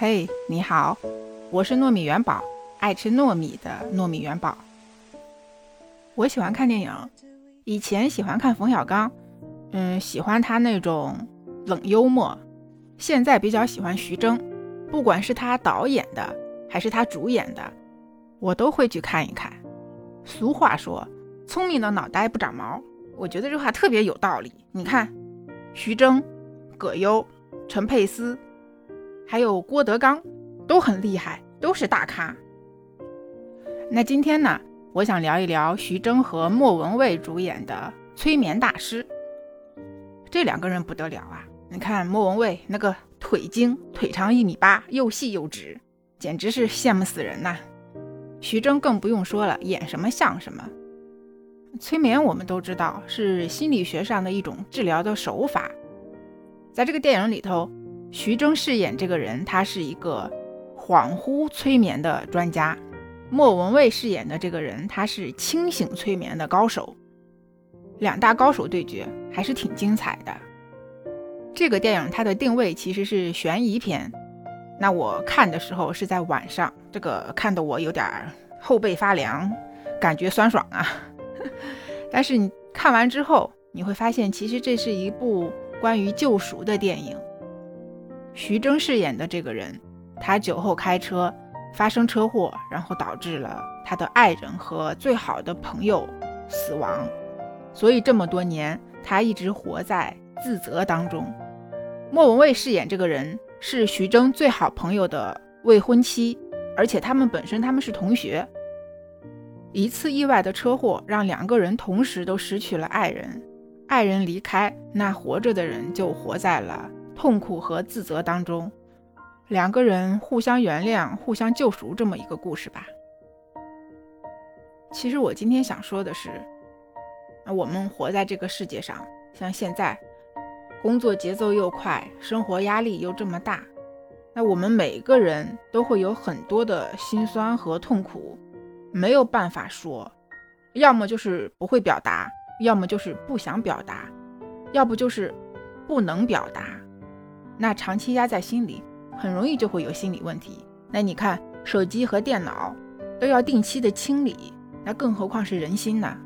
嘿，你好，我是糯米元宝，爱吃糯米的糯米元宝。我喜欢看电影，以前喜欢看冯小刚，嗯，喜欢他那种冷幽默。现在比较喜欢徐峥，不管是他导演的还是他主演的，我都会去看一看。俗话说，聪明的脑袋不长毛，我觉得这话特别有道理。你看，徐峥、葛优、陈佩斯。还有郭德纲，都很厉害，都是大咖。那今天呢，我想聊一聊徐峥和莫文蔚主演的《催眠大师》。这两个人不得了啊！你看莫文蔚那个腿精，腿长一米八，又细又直，简直是羡慕死人呐。徐峥更不用说了，演什么像什么。催眠我们都知道是心理学上的一种治疗的手法，在这个电影里头。徐峥饰演这个人，他是一个恍惚催眠的专家；莫文蔚饰演的这个人，他是清醒催眠的高手。两大高手对决还是挺精彩的。这个电影它的定位其实是悬疑片，那我看的时候是在晚上，这个看得我有点后背发凉，感觉酸爽啊。但是你看完之后，你会发现，其实这是一部关于救赎的电影。徐峥饰演的这个人，他酒后开车发生车祸，然后导致了他的爱人和最好的朋友死亡，所以这么多年他一直活在自责当中。莫文蔚饰演这个人是徐峥最好朋友的未婚妻，而且他们本身他们是同学。一次意外的车祸让两个人同时都失去了爱人，爱人离开，那活着的人就活在了。痛苦和自责当中，两个人互相原谅、互相救赎这么一个故事吧。其实我今天想说的是，那我们活在这个世界上，像现在，工作节奏又快，生活压力又这么大，那我们每个人都会有很多的心酸和痛苦，没有办法说，要么就是不会表达，要么就是不想表达，要不就是不能表达。那长期压在心里，很容易就会有心理问题。那你看，手机和电脑都要定期的清理，那更何况是人心呢？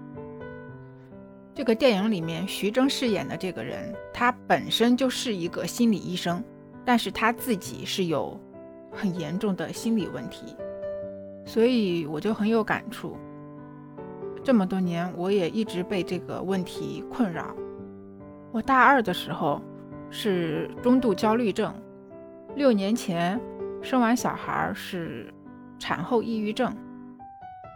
这个电影里面，徐峥饰演的这个人，他本身就是一个心理医生，但是他自己是有很严重的心理问题，所以我就很有感触。这么多年，我也一直被这个问题困扰。我大二的时候。是中度焦虑症，六年前生完小孩是产后抑郁症，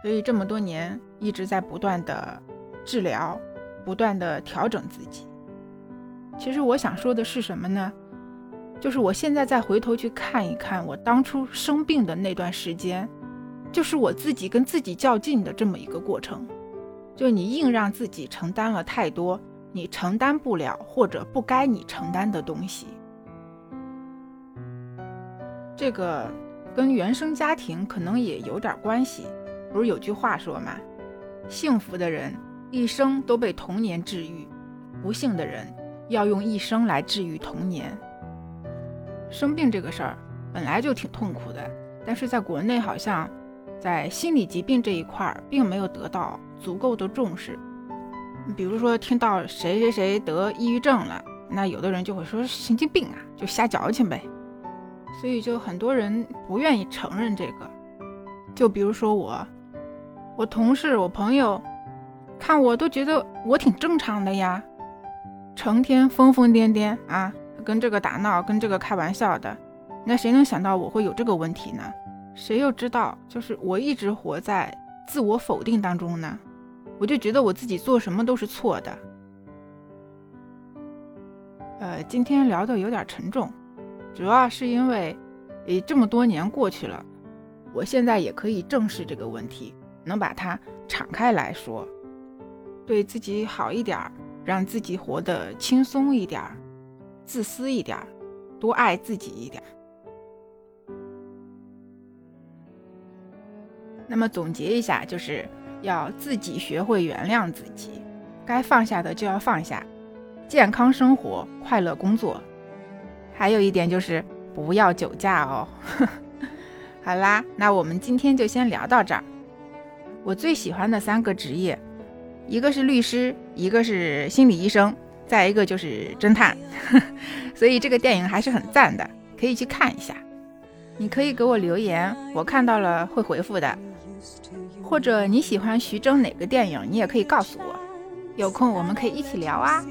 所以这么多年一直在不断的治疗，不断的调整自己。其实我想说的是什么呢？就是我现在再回头去看一看我当初生病的那段时间，就是我自己跟自己较劲的这么一个过程，就你硬让自己承担了太多。你承担不了或者不该你承担的东西，这个跟原生家庭可能也有点关系。不是有句话说吗？幸福的人一生都被童年治愈，不幸的人要用一生来治愈童年。生病这个事儿本来就挺痛苦的，但是在国内好像在心理疾病这一块儿并没有得到足够的重视。比如说，听到谁谁谁得抑郁症了，那有的人就会说神经病啊，就瞎矫情呗。所以就很多人不愿意承认这个。就比如说我，我同事、我朋友，看我都觉得我挺正常的呀，成天疯疯癫癫啊，跟这个打闹，跟这个开玩笑的。那谁能想到我会有这个问题呢？谁又知道，就是我一直活在自我否定当中呢？我就觉得我自己做什么都是错的。呃，今天聊的有点沉重，主要是因为，诶，这么多年过去了，我现在也可以正视这个问题，能把它敞开来说，对自己好一点儿，让自己活得轻松一点儿，自私一点儿，多爱自己一点儿。那么总结一下，就是。要自己学会原谅自己，该放下的就要放下，健康生活，快乐工作。还有一点就是，不要酒驾哦。好啦，那我们今天就先聊到这儿。我最喜欢的三个职业，一个是律师，一个是心理医生，再一个就是侦探。所以这个电影还是很赞的，可以去看一下。你可以给我留言，我看到了会回复的。或者你喜欢徐峥哪个电影，你也可以告诉我，有空我们可以一起聊啊。